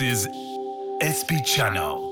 This is SP Channel.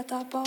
ja tapa.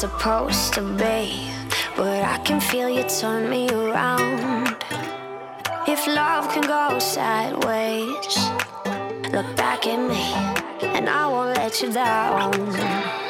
Supposed to be. But I can feel you turn me around. If love can go sideways, look back at me, and I won't let you down.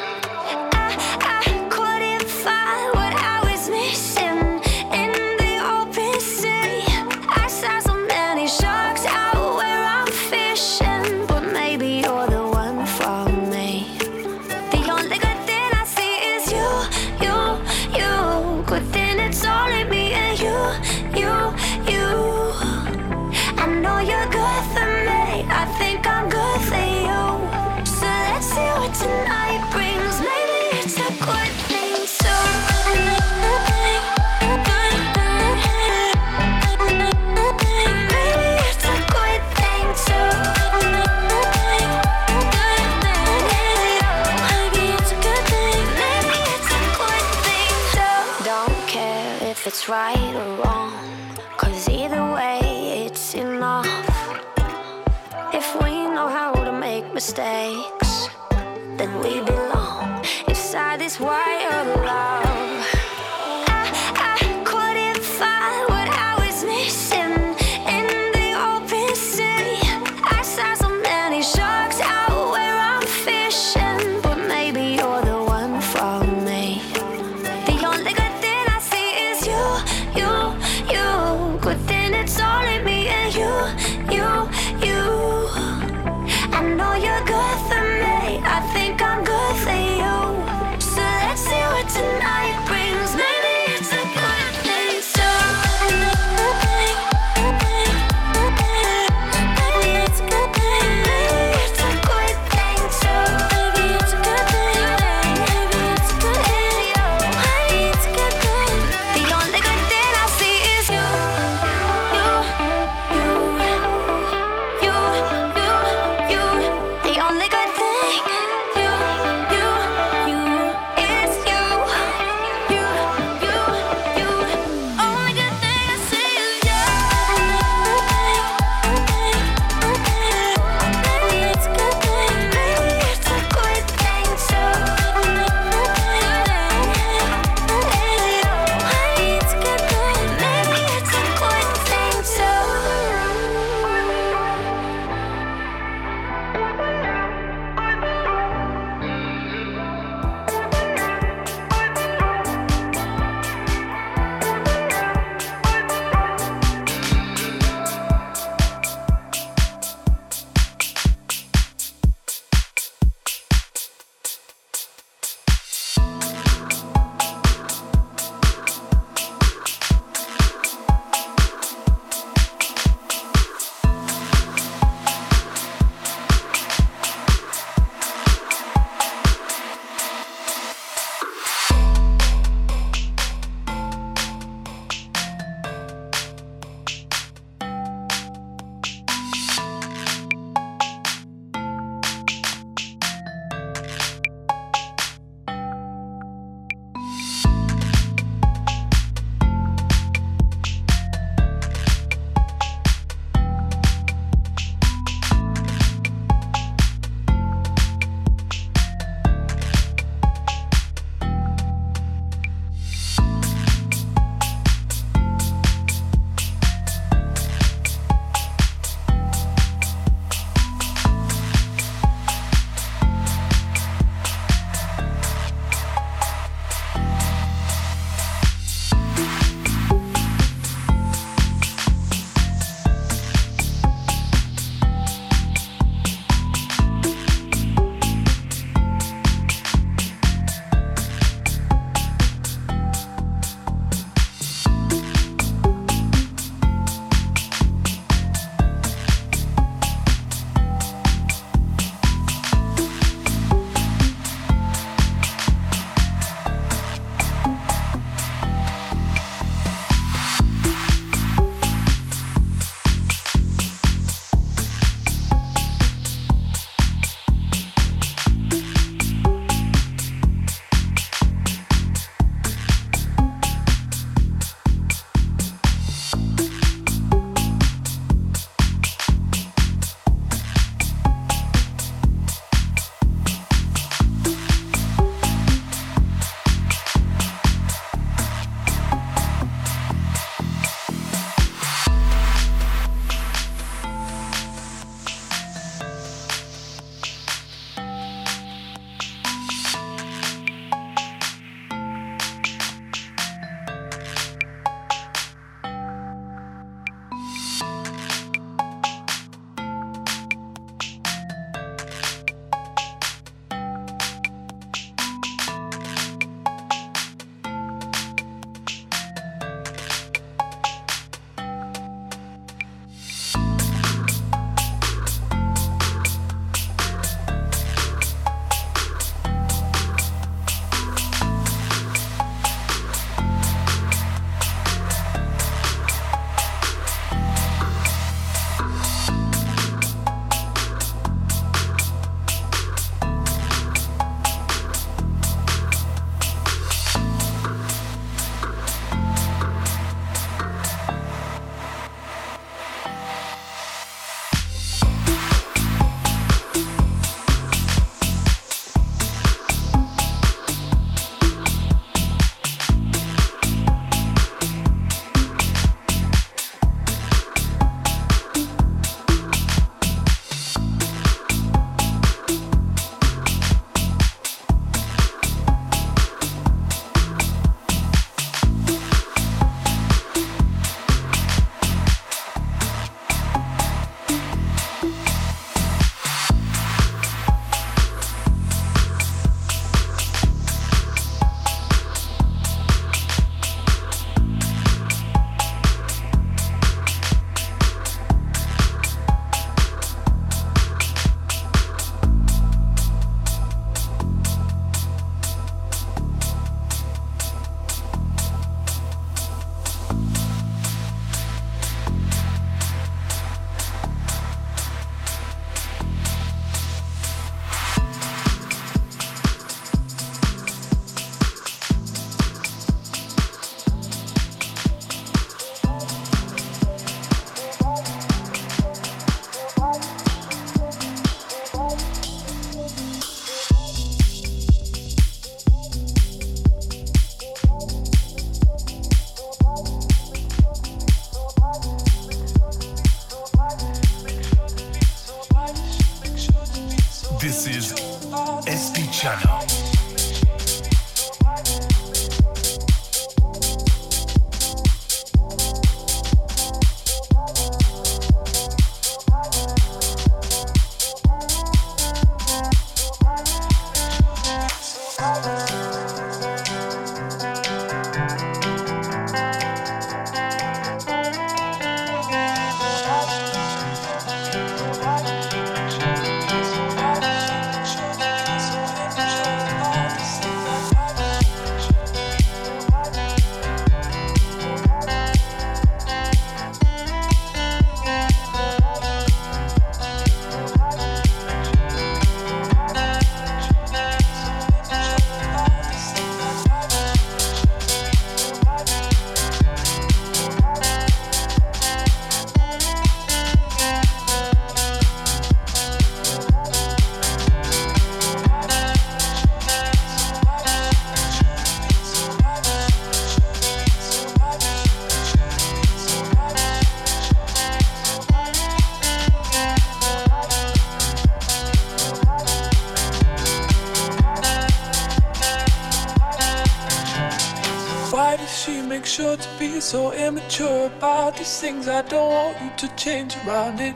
Things. I don't want you to change around it.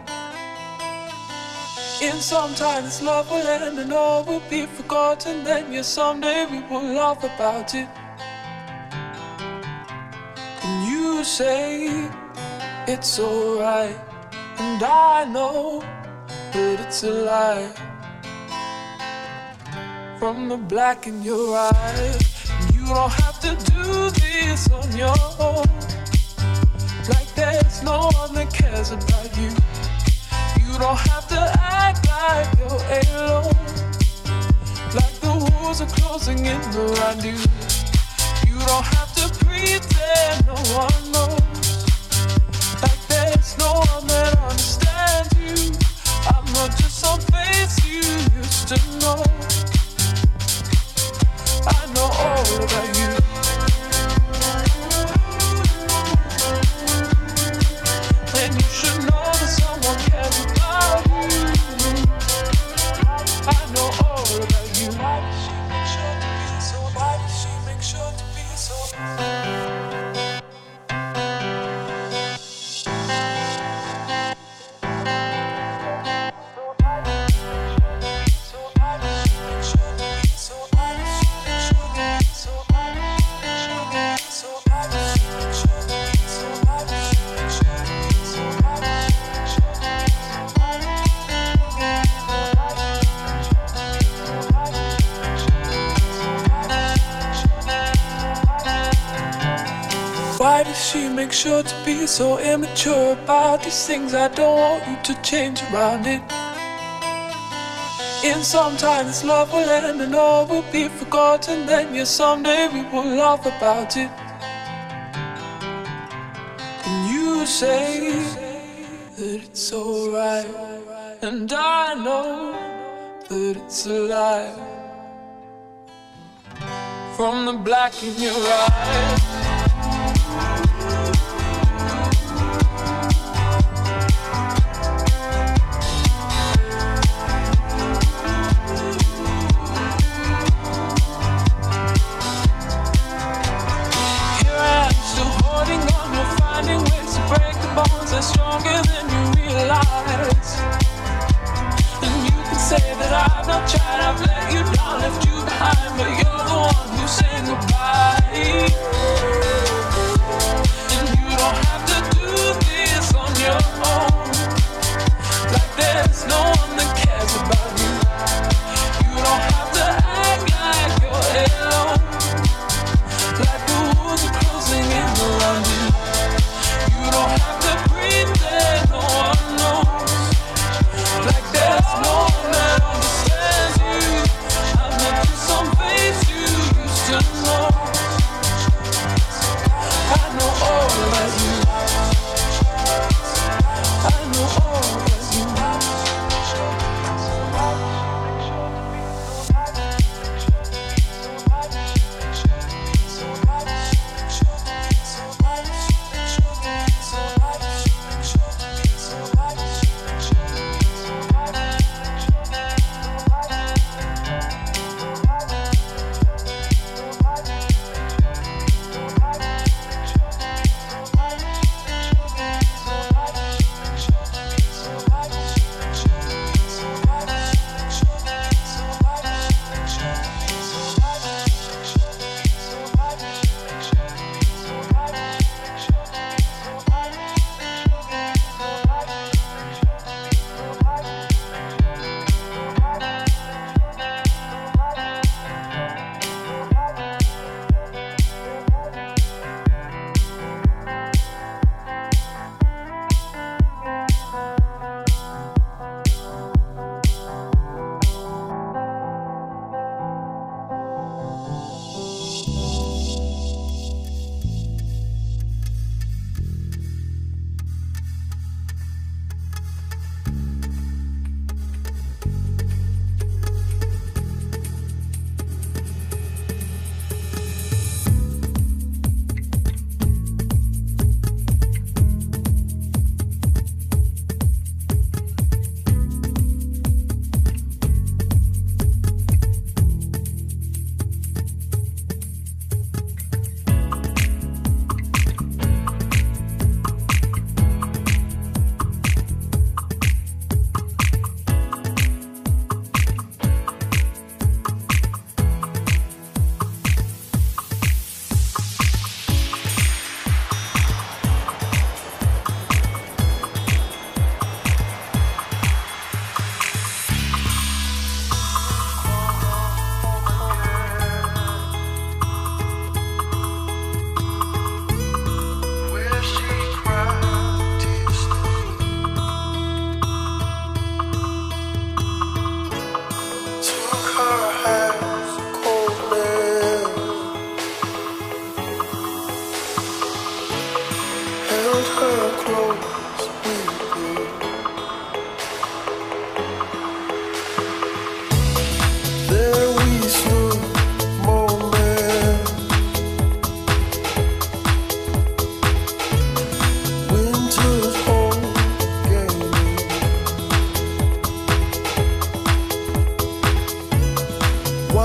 In some time, this love will end and all will be forgotten. Then, yes, someday we will laugh about it. And you say it's alright, and I know that it's a lie. From the black in your eyes, you don't have to do this on your own there's no one that cares about you. You don't have to act like you're alone. Like the walls are closing in around you. You don't have to pretend no one knows. Like there's no one that understands you. I'm not just some face you used to know. I know all about you. Make sure to be so immature about these things. I don't want you to change around it. In some time, this love will end and all will be forgotten. Then, yes, someday we will laugh about it. And you say that it's alright, and I know that it's a lie. From the black in your eyes.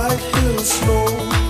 white hills snow.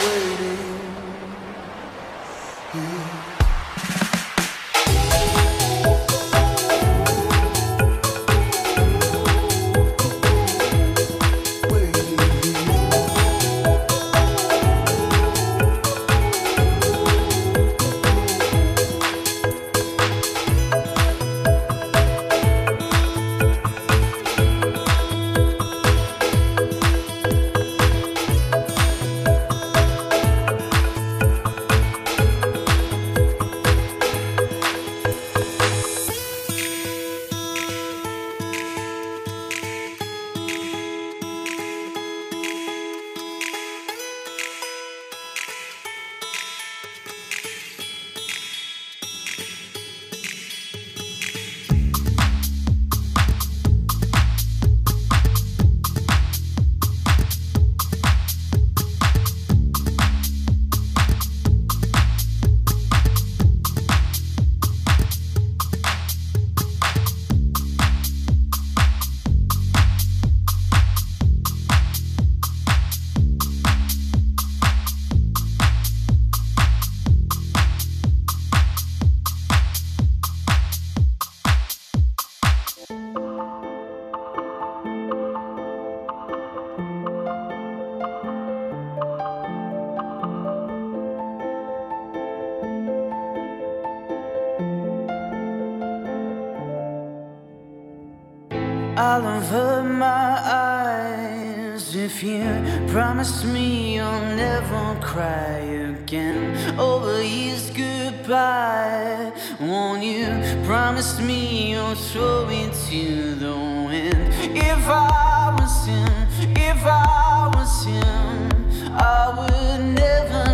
cry again oh, over his goodbye. Won't you promise me you'll throw it to the wind? If I was him, if I was him, I would never